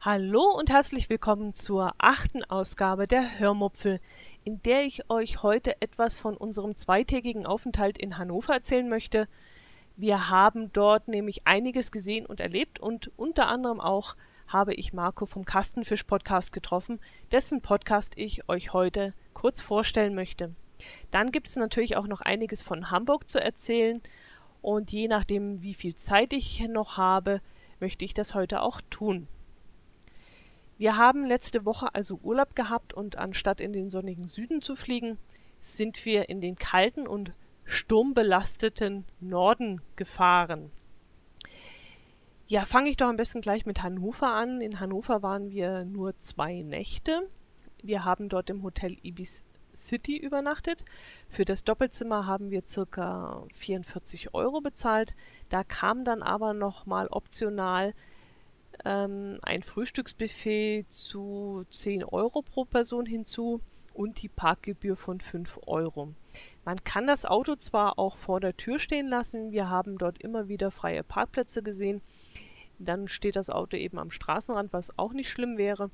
Hallo und herzlich willkommen zur achten Ausgabe der Hörmupfel, in der ich euch heute etwas von unserem zweitägigen Aufenthalt in Hannover erzählen möchte. Wir haben dort nämlich einiges gesehen und erlebt und unter anderem auch habe ich Marco vom Kastenfisch Podcast getroffen, dessen Podcast ich euch heute kurz vorstellen möchte. Dann gibt es natürlich auch noch einiges von Hamburg zu erzählen und je nachdem, wie viel Zeit ich noch habe, möchte ich das heute auch tun. Wir haben letzte Woche also Urlaub gehabt und anstatt in den sonnigen Süden zu fliegen, sind wir in den kalten und sturmbelasteten Norden gefahren. Ja, fange ich doch am besten gleich mit Hannover an. In Hannover waren wir nur zwei Nächte. Wir haben dort im Hotel Ibis City übernachtet. Für das Doppelzimmer haben wir ca. 44 Euro bezahlt. Da kam dann aber nochmal optional ähm, ein Frühstücksbuffet zu 10 Euro pro Person hinzu und die Parkgebühr von 5 Euro. Man kann das Auto zwar auch vor der Tür stehen lassen, wir haben dort immer wieder freie Parkplätze gesehen, dann steht das Auto eben am Straßenrand, was auch nicht schlimm wäre.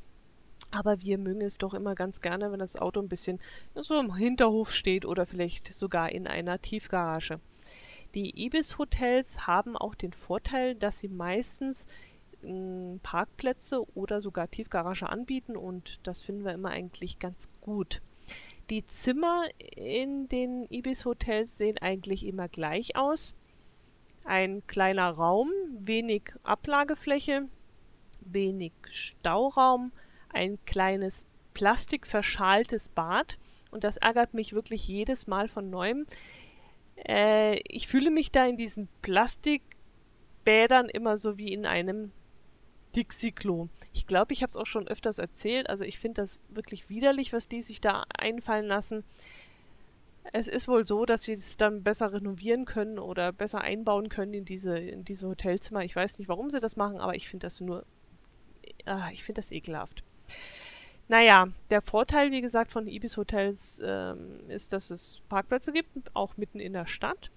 Aber wir mögen es doch immer ganz gerne, wenn das Auto ein bisschen so im Hinterhof steht oder vielleicht sogar in einer Tiefgarage. Die Ibis-Hotels haben auch den Vorteil, dass sie meistens Parkplätze oder sogar Tiefgarage anbieten und das finden wir immer eigentlich ganz gut. Die Zimmer in den Ibis-Hotels sehen eigentlich immer gleich aus. Ein kleiner Raum, wenig Ablagefläche, wenig Stauraum, ein kleines plastikverschaltes Bad und das ärgert mich wirklich jedes Mal von neuem. Äh, ich fühle mich da in diesen Plastikbädern immer so wie in einem Dixie-Klo. Ich glaube, ich habe es auch schon öfters erzählt. Also ich finde das wirklich widerlich, was die sich da einfallen lassen. Es ist wohl so, dass sie es dann besser renovieren können oder besser einbauen können in diese, in diese Hotelzimmer. Ich weiß nicht, warum sie das machen, aber ich finde das nur. Ah, ich finde das ekelhaft. Naja, der Vorteil, wie gesagt, von Ibis Hotels ähm, ist, dass es Parkplätze gibt, auch mitten in der Stadt.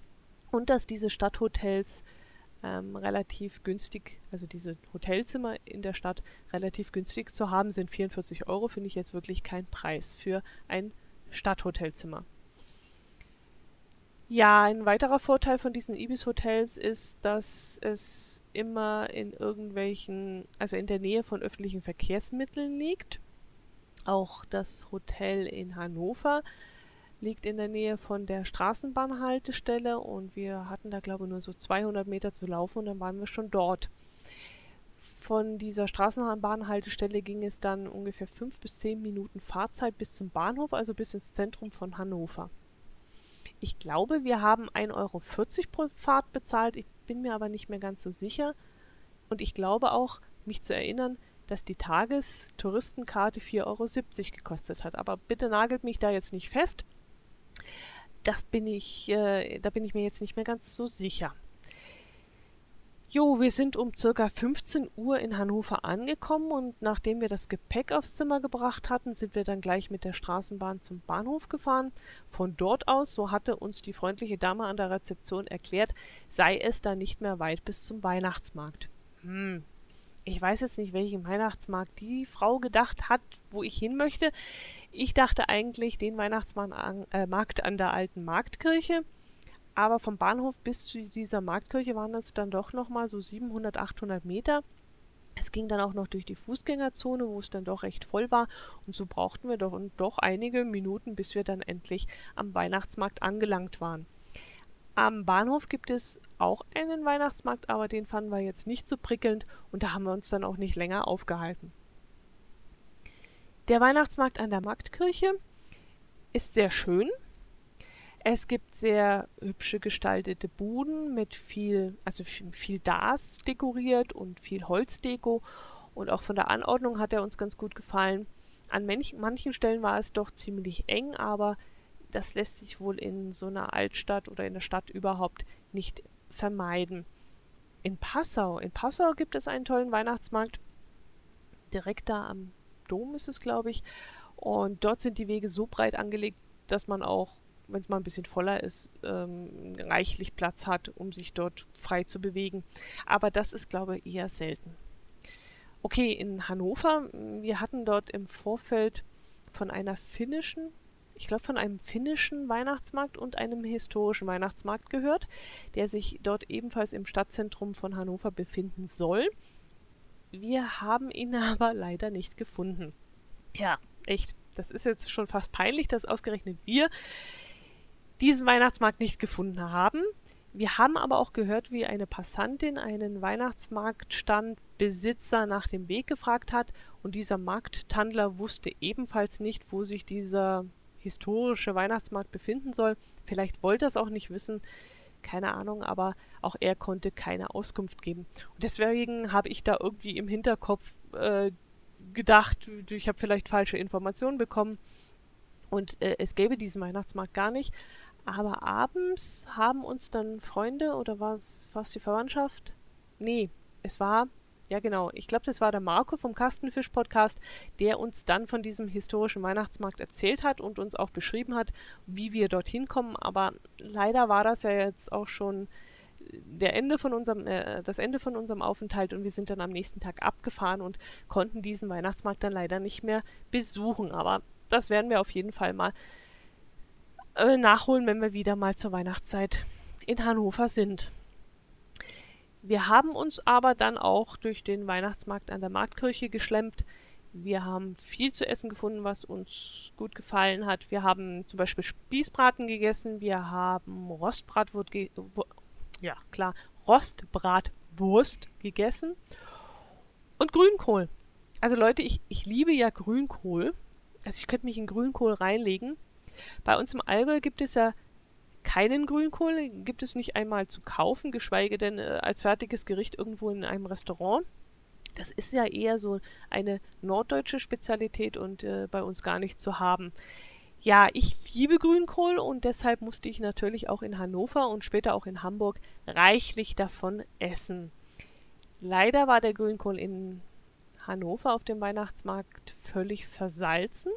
Und dass diese Stadthotels ähm, relativ günstig, also diese Hotelzimmer in der Stadt relativ günstig zu haben sind. 44 Euro finde ich jetzt wirklich kein Preis für ein Stadthotelzimmer. Ja, ein weiterer Vorteil von diesen Ibis-Hotels ist, dass es immer in irgendwelchen, also in der Nähe von öffentlichen Verkehrsmitteln liegt. Auch das Hotel in Hannover liegt in der Nähe von der Straßenbahnhaltestelle und wir hatten da glaube ich nur so 200 Meter zu laufen und dann waren wir schon dort. Von dieser Straßenbahnhaltestelle ging es dann ungefähr 5 bis 10 Minuten Fahrzeit bis zum Bahnhof, also bis ins Zentrum von Hannover. Ich glaube, wir haben 1,40 Euro pro Fahrt bezahlt, ich bin mir aber nicht mehr ganz so sicher. Und ich glaube auch, mich zu erinnern, dass die Tagestouristenkarte 4,70 Euro gekostet hat. Aber bitte nagelt mich da jetzt nicht fest das bin ich, äh, da bin ich mir jetzt nicht mehr ganz so sicher. Jo, wir sind um circa 15 Uhr in Hannover angekommen und nachdem wir das Gepäck aufs Zimmer gebracht hatten, sind wir dann gleich mit der Straßenbahn zum Bahnhof gefahren. Von dort aus, so hatte uns die freundliche Dame an der Rezeption erklärt, sei es da nicht mehr weit bis zum Weihnachtsmarkt. Hm, ich weiß jetzt nicht, welchen Weihnachtsmarkt die Frau gedacht hat, wo ich hin möchte. Ich dachte eigentlich den Weihnachtsmarkt an, äh, an der alten Marktkirche, aber vom Bahnhof bis zu dieser Marktkirche waren es dann doch nochmal so 700, 800 Meter. Es ging dann auch noch durch die Fußgängerzone, wo es dann doch recht voll war. Und so brauchten wir doch, doch einige Minuten, bis wir dann endlich am Weihnachtsmarkt angelangt waren. Am Bahnhof gibt es auch einen Weihnachtsmarkt, aber den fanden wir jetzt nicht so prickelnd und da haben wir uns dann auch nicht länger aufgehalten. Der Weihnachtsmarkt an der Marktkirche ist sehr schön. Es gibt sehr hübsche gestaltete Buden mit viel, also viel Das dekoriert und viel Holzdeko. Und auch von der Anordnung hat er uns ganz gut gefallen. An manchen Stellen war es doch ziemlich eng, aber das lässt sich wohl in so einer Altstadt oder in der Stadt überhaupt nicht vermeiden. In Passau, in Passau gibt es einen tollen Weihnachtsmarkt. Direkt da am Dom ist es, glaube ich. Und dort sind die Wege so breit angelegt, dass man auch wenn es mal ein bisschen voller ist, ähm, reichlich Platz hat, um sich dort frei zu bewegen. Aber das ist, glaube ich, eher selten. Okay, in Hannover, wir hatten dort im Vorfeld von einer finnischen, ich glaube von einem finnischen Weihnachtsmarkt und einem historischen Weihnachtsmarkt gehört, der sich dort ebenfalls im Stadtzentrum von Hannover befinden soll. Wir haben ihn aber leider nicht gefunden. Ja, echt. Das ist jetzt schon fast peinlich, dass ausgerechnet wir diesen Weihnachtsmarkt nicht gefunden haben. Wir haben aber auch gehört, wie eine Passantin einen Weihnachtsmarktstandbesitzer nach dem Weg gefragt hat und dieser Markttandler wusste ebenfalls nicht, wo sich dieser historische Weihnachtsmarkt befinden soll. Vielleicht wollte er es auch nicht wissen, keine Ahnung, aber auch er konnte keine Auskunft geben. Und deswegen habe ich da irgendwie im Hinterkopf äh, gedacht, ich habe vielleicht falsche Informationen bekommen und äh, es gäbe diesen Weihnachtsmarkt gar nicht. Aber abends haben uns dann Freunde oder war es die Verwandtschaft? Nee, es war, ja genau, ich glaube, das war der Marco vom Kastenfisch-Podcast, der uns dann von diesem historischen Weihnachtsmarkt erzählt hat und uns auch beschrieben hat, wie wir dorthin kommen. Aber leider war das ja jetzt auch schon der Ende von unserem, äh, das Ende von unserem Aufenthalt und wir sind dann am nächsten Tag abgefahren und konnten diesen Weihnachtsmarkt dann leider nicht mehr besuchen. Aber das werden wir auf jeden Fall mal äh, nachholen, wenn wir wieder mal zur Weihnachtszeit in Hannover sind. Wir haben uns aber dann auch durch den Weihnachtsmarkt an der Marktkirche geschlemmt. Wir haben viel zu essen gefunden, was uns gut gefallen hat. Wir haben zum Beispiel Spießbraten gegessen. Wir haben Rostbratwurst, ge ja klar, Rostbratwurst gegessen und Grünkohl. Also Leute, ich, ich liebe ja Grünkohl. Also ich könnte mich in Grünkohl reinlegen. Bei uns im Allgäu gibt es ja keinen Grünkohl, gibt es nicht einmal zu kaufen, geschweige denn äh, als fertiges Gericht irgendwo in einem Restaurant. Das ist ja eher so eine norddeutsche Spezialität und äh, bei uns gar nicht zu haben. Ja, ich liebe Grünkohl und deshalb musste ich natürlich auch in Hannover und später auch in Hamburg reichlich davon essen. Leider war der Grünkohl in Hannover auf dem Weihnachtsmarkt völlig versalzen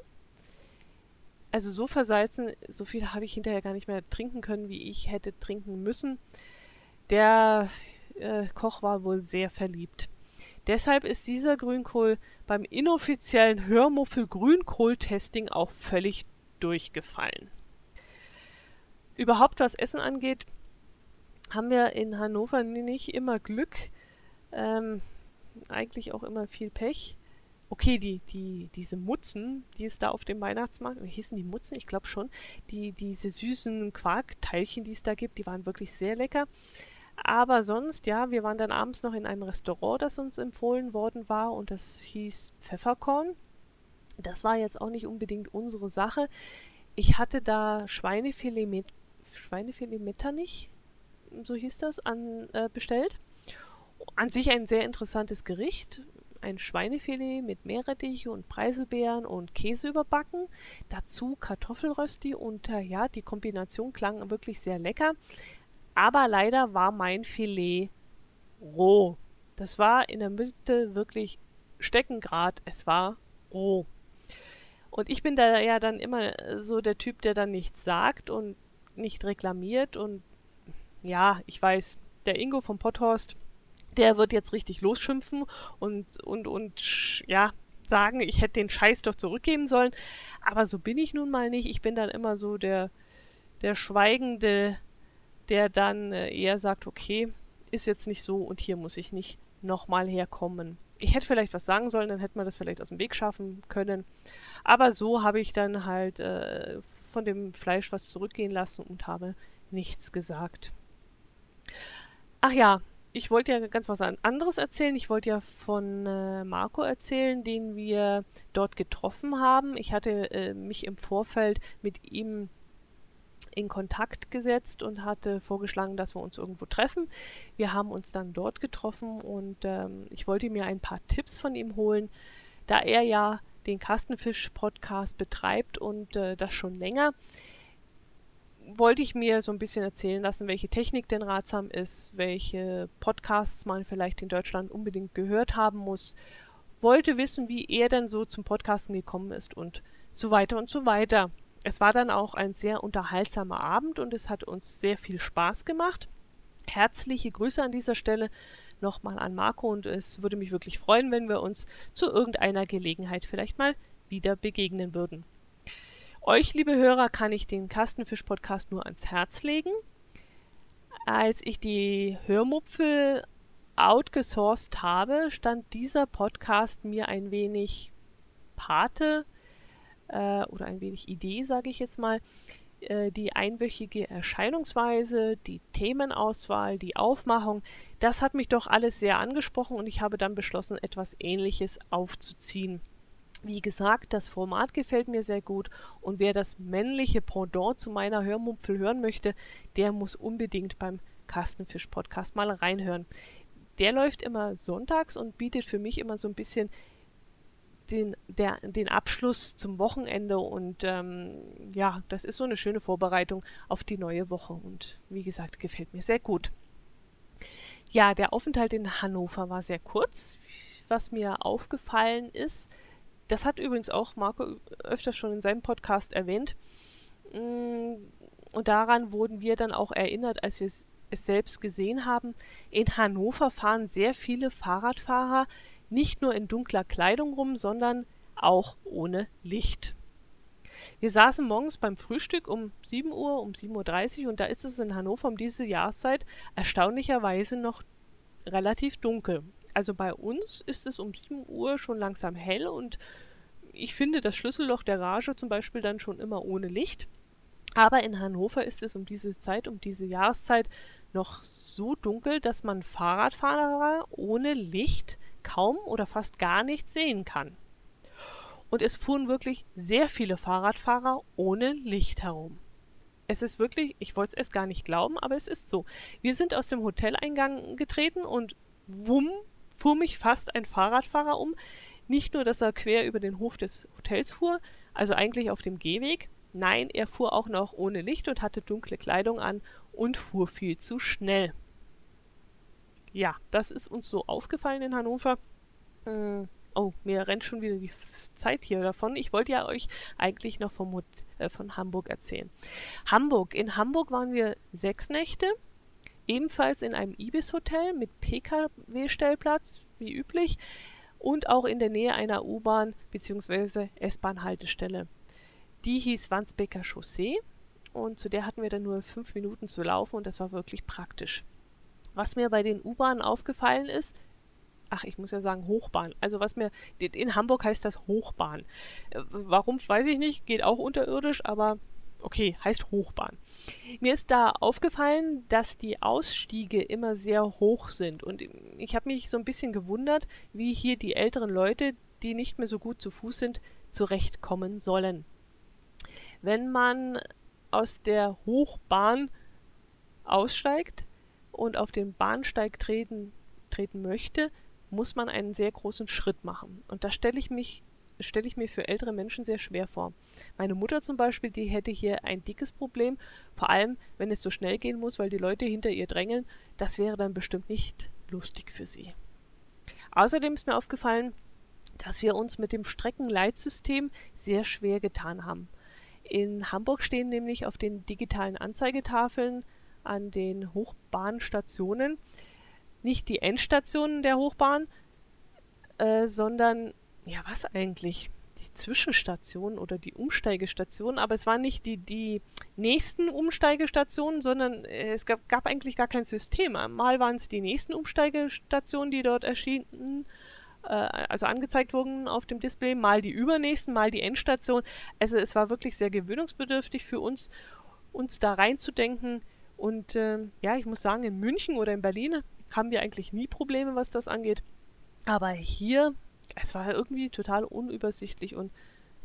also so versalzen, so viel habe ich hinterher gar nicht mehr trinken können, wie ich hätte trinken müssen. Der äh, Koch war wohl sehr verliebt. Deshalb ist dieser Grünkohl beim inoffiziellen Hörmuffel Grünkohl-Testing auch völlig durchgefallen. Überhaupt was Essen angeht, haben wir in Hannover nicht immer Glück, ähm, eigentlich auch immer viel Pech okay, die, die, diese Mutzen, die es da auf dem Weihnachtsmarkt, hießen die Mutzen? Ich glaube schon, die, diese süßen Quarkteilchen, die es da gibt, die waren wirklich sehr lecker. Aber sonst, ja, wir waren dann abends noch in einem Restaurant, das uns empfohlen worden war und das hieß Pfefferkorn. Das war jetzt auch nicht unbedingt unsere Sache. Ich hatte da Schweinefilet mit Schweinefilet Metternich, so hieß das, an, äh, bestellt. An sich ein sehr interessantes Gericht, ein Schweinefilet mit Meerrettich und Preiselbeeren und Käse überbacken. Dazu Kartoffelrösti und äh, ja, die Kombination klang wirklich sehr lecker. Aber leider war mein Filet roh. Das war in der Mitte wirklich steckengrad. Es war roh. Und ich bin da ja dann immer so der Typ, der dann nichts sagt und nicht reklamiert. Und ja, ich weiß, der Ingo vom Potthorst, der wird jetzt richtig losschimpfen und, und, und, ja, sagen, ich hätte den Scheiß doch zurückgeben sollen. Aber so bin ich nun mal nicht. Ich bin dann immer so der, der Schweigende, der dann äh, eher sagt, okay, ist jetzt nicht so und hier muss ich nicht nochmal herkommen. Ich hätte vielleicht was sagen sollen, dann hätte man das vielleicht aus dem Weg schaffen können. Aber so habe ich dann halt äh, von dem Fleisch was zurückgehen lassen und habe nichts gesagt. Ach ja, ich wollte ja ganz was anderes erzählen. Ich wollte ja von äh, Marco erzählen, den wir dort getroffen haben. Ich hatte äh, mich im Vorfeld mit ihm in Kontakt gesetzt und hatte vorgeschlagen, dass wir uns irgendwo treffen. Wir haben uns dann dort getroffen und ähm, ich wollte mir ein paar Tipps von ihm holen, da er ja den Kastenfisch-Podcast betreibt und äh, das schon länger wollte ich mir so ein bisschen erzählen lassen, welche Technik denn ratsam ist, welche Podcasts man vielleicht in Deutschland unbedingt gehört haben muss. Wollte wissen, wie er denn so zum Podcasten gekommen ist und so weiter und so weiter. es war dann auch ein sehr unterhaltsamer Abend und es hat uns sehr viel Spaß gemacht. Herzliche Grüße an dieser Stelle nochmal an Marco und es würde mich wirklich freuen, wenn wir uns zu irgendeiner Gelegenheit vielleicht mal wieder begegnen würden. Euch, liebe Hörer, kann ich den Kastenfisch-Podcast nur ans Herz legen. Als ich die Hörmupfel outgesourced habe, stand dieser Podcast mir ein wenig Pate äh, oder ein wenig Idee, sage ich jetzt mal. Äh, die einwöchige Erscheinungsweise, die Themenauswahl, die Aufmachung, das hat mich doch alles sehr angesprochen und ich habe dann beschlossen, etwas Ähnliches aufzuziehen. Wie gesagt, das Format gefällt mir sehr gut und wer das männliche Pendant zu meiner Hörmupfel hören möchte, der muss unbedingt beim Kastenfisch-Podcast mal reinhören. Der läuft immer sonntags und bietet für mich immer so ein bisschen den, der, den Abschluss zum Wochenende und ähm, ja, das ist so eine schöne Vorbereitung auf die neue Woche und wie gesagt, gefällt mir sehr gut. Ja, der Aufenthalt in Hannover war sehr kurz. Was mir aufgefallen ist, das hat übrigens auch Marco öfters schon in seinem Podcast erwähnt. Mm, und daran wurden wir dann auch erinnert, als wir es selbst gesehen haben. In Hannover fahren sehr viele Fahrradfahrer nicht nur in dunkler Kleidung rum, sondern auch ohne Licht. Wir saßen morgens beim Frühstück um 7 Uhr, um 7.30 Uhr und da ist es in Hannover um diese Jahreszeit erstaunlicherweise noch relativ dunkel. Also bei uns ist es um 7 Uhr schon langsam hell und ich finde das Schlüsselloch der Rage zum Beispiel dann schon immer ohne Licht. Aber in Hannover ist es um diese Zeit, um diese Jahreszeit noch so dunkel, dass man Fahrradfahrer ohne Licht kaum oder fast gar nicht sehen kann. Und es fuhren wirklich sehr viele Fahrradfahrer ohne Licht herum. Es ist wirklich, ich wollte es erst gar nicht glauben, aber es ist so. Wir sind aus dem Hoteleingang getreten und wumm, fuhr mich fast ein Fahrradfahrer um. Nicht nur, dass er quer über den Hof des Hotels fuhr, also eigentlich auf dem Gehweg, nein, er fuhr auch noch ohne Licht und hatte dunkle Kleidung an und fuhr viel zu schnell ja, das ist uns so aufgefallen in Hannover. Hm, oh, mir rennt schon wieder die Zeit hier davon. Ich wollte ja euch eigentlich noch vom, äh, von Hamburg erzählen. Hamburg. In Hamburg waren wir sechs Nächte, ebenfalls in einem Ibis-Hotel mit Pkw-Stellplatz, wie üblich, und auch in der Nähe einer U-Bahn bzw. S-Bahn-Haltestelle. Die hieß Wandsbeker Chaussee und zu der hatten wir dann nur fünf Minuten zu laufen und das war wirklich praktisch. Was mir bei den U-Bahnen aufgefallen ist, ach, ich muss ja sagen Hochbahn. Also was mir, in Hamburg heißt das Hochbahn. Äh, warum, weiß ich nicht, geht auch unterirdisch, aber okay, heißt Hochbahn. Mir ist da aufgefallen, dass die Ausstiege immer sehr hoch sind und ich habe mich so ein bisschen gewundert, wie hier die älteren Leute, die nicht mehr so gut zu Fuß sind, zurechtkommen sollen. Wenn man aus der Hochbahn aussteigt, und auf den Bahnsteig treten, treten möchte, muss man einen sehr großen Schritt machen. Und da stelle ich mich stelle ich mir für ältere Menschen sehr schwer vor. Meine Mutter zum Beispiel, die hätte hier ein dickes Problem, vor allem wenn es so schnell gehen muss, weil die Leute hinter ihr drängeln. Das wäre dann bestimmt nicht lustig für sie. Außerdem ist mir aufgefallen, dass wir uns mit dem Streckenleitsystem sehr schwer getan haben. In Hamburg stehen nämlich auf den digitalen Anzeigetafeln an den Hochbahnstationen nicht die Endstationen der Hochbahn, äh, sondern, ja, was eigentlich? Die Zwischenstationen oder die Umsteigestationen, aber es waren nicht die, die nächsten Umsteigestationen, sondern äh, es gab, gab, eigentlich gar kein System. Mal waren es die nächsten Umsteigestationen, die dort erschienen, äh, also angezeigt wurden auf dem Display, mal die übernächsten, mal die Endstation. Also es war wirklich sehr gewöhnungsbedürftig für uns, uns da reinzudenken, und äh, ja, ich muss sagen, in München oder in Berlin haben wir eigentlich nie Probleme, was das angeht. Aber hier, es war irgendwie total unübersichtlich und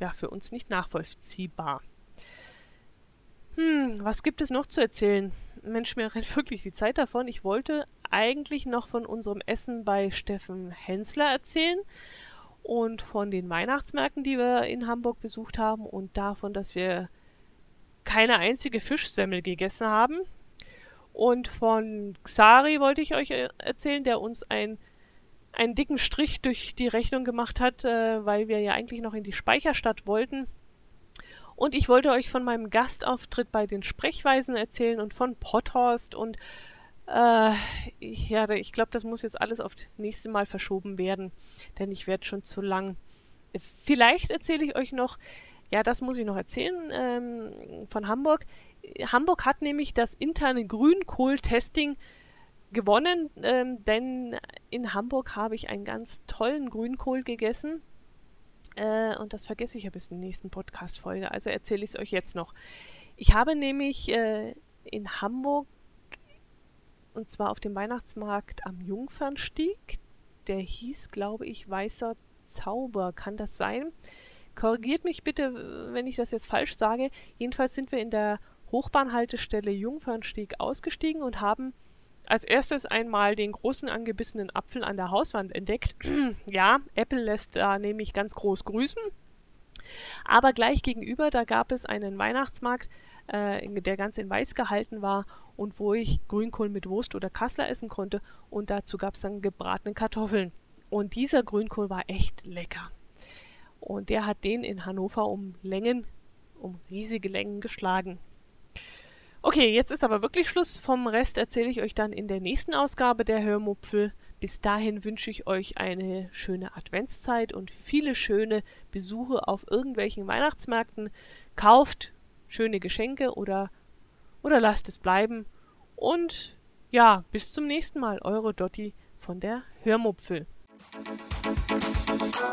ja, für uns nicht nachvollziehbar. Hm, was gibt es noch zu erzählen? Mensch, mir rennt wirklich die Zeit davon. Ich wollte eigentlich noch von unserem Essen bei Steffen Hensler erzählen und von den Weihnachtsmärkten, die wir in Hamburg besucht haben und davon, dass wir keine einzige Fischsemmel gegessen haben. Und von Xari wollte ich euch äh, erzählen, der uns ein, einen dicken Strich durch die Rechnung gemacht hat, äh, weil wir ja eigentlich noch in die Speicherstadt wollten. Und ich wollte euch von meinem Gastauftritt bei den Sprechweisen erzählen und von Potthorst und äh, ich, ja, ich glaube, das muss jetzt alles auf das nächste Mal verschoben werden, denn ich werde schon zu lang. Vielleicht erzähle ich euch noch, ja, das muss ich noch erzählen, ähm, von Hamburg. Hamburg hat nämlich das interne Grünkohl-Testing gewonnen, ähm, denn in Hamburg habe ich einen ganz tollen Grünkohl gegessen. Äh, und das vergesse ich ja bis in der nächsten Podcast-Folge, also erzähle ich es euch jetzt noch. Ich habe nämlich äh, in Hamburg, und zwar auf dem Weihnachtsmarkt am Jungfernstieg, der hieß, glaube ich, Weißer Zauber, kann das sein? Korrigiert mich bitte, wenn ich das jetzt falsch sage. Jedenfalls sind wir in der Hochbahnhaltestelle Jungfernstieg ausgestiegen und haben als erstes einmal den großen angebissenen Apfel an der Hauswand entdeckt. ja, Apple lässt da nämlich ganz groß grüßen. Aber gleich gegenüber, da gab es einen Weihnachtsmarkt, äh, der ganz in weiß gehalten war und wo ich Grünkohl mit Wurst oder Kassler essen konnte. Und dazu gab es dann gebratene Kartoffeln. Und dieser Grünkohl war echt lecker. Und der hat den in Hannover um Längen, um riesige Längen geschlagen. Okay, jetzt ist aber wirklich Schluss. Vom Rest erzähle ich euch dann in der nächsten Ausgabe der Hörmupfel. Bis dahin wünsche ich euch eine schöne Adventszeit und viele schöne Besuche auf irgendwelchen Weihnachtsmärkten. Kauft schöne Geschenke oder, oder lasst es bleiben. Und ja, bis zum nächsten Mal. Eure Dotti von der Hörmupfel. ♪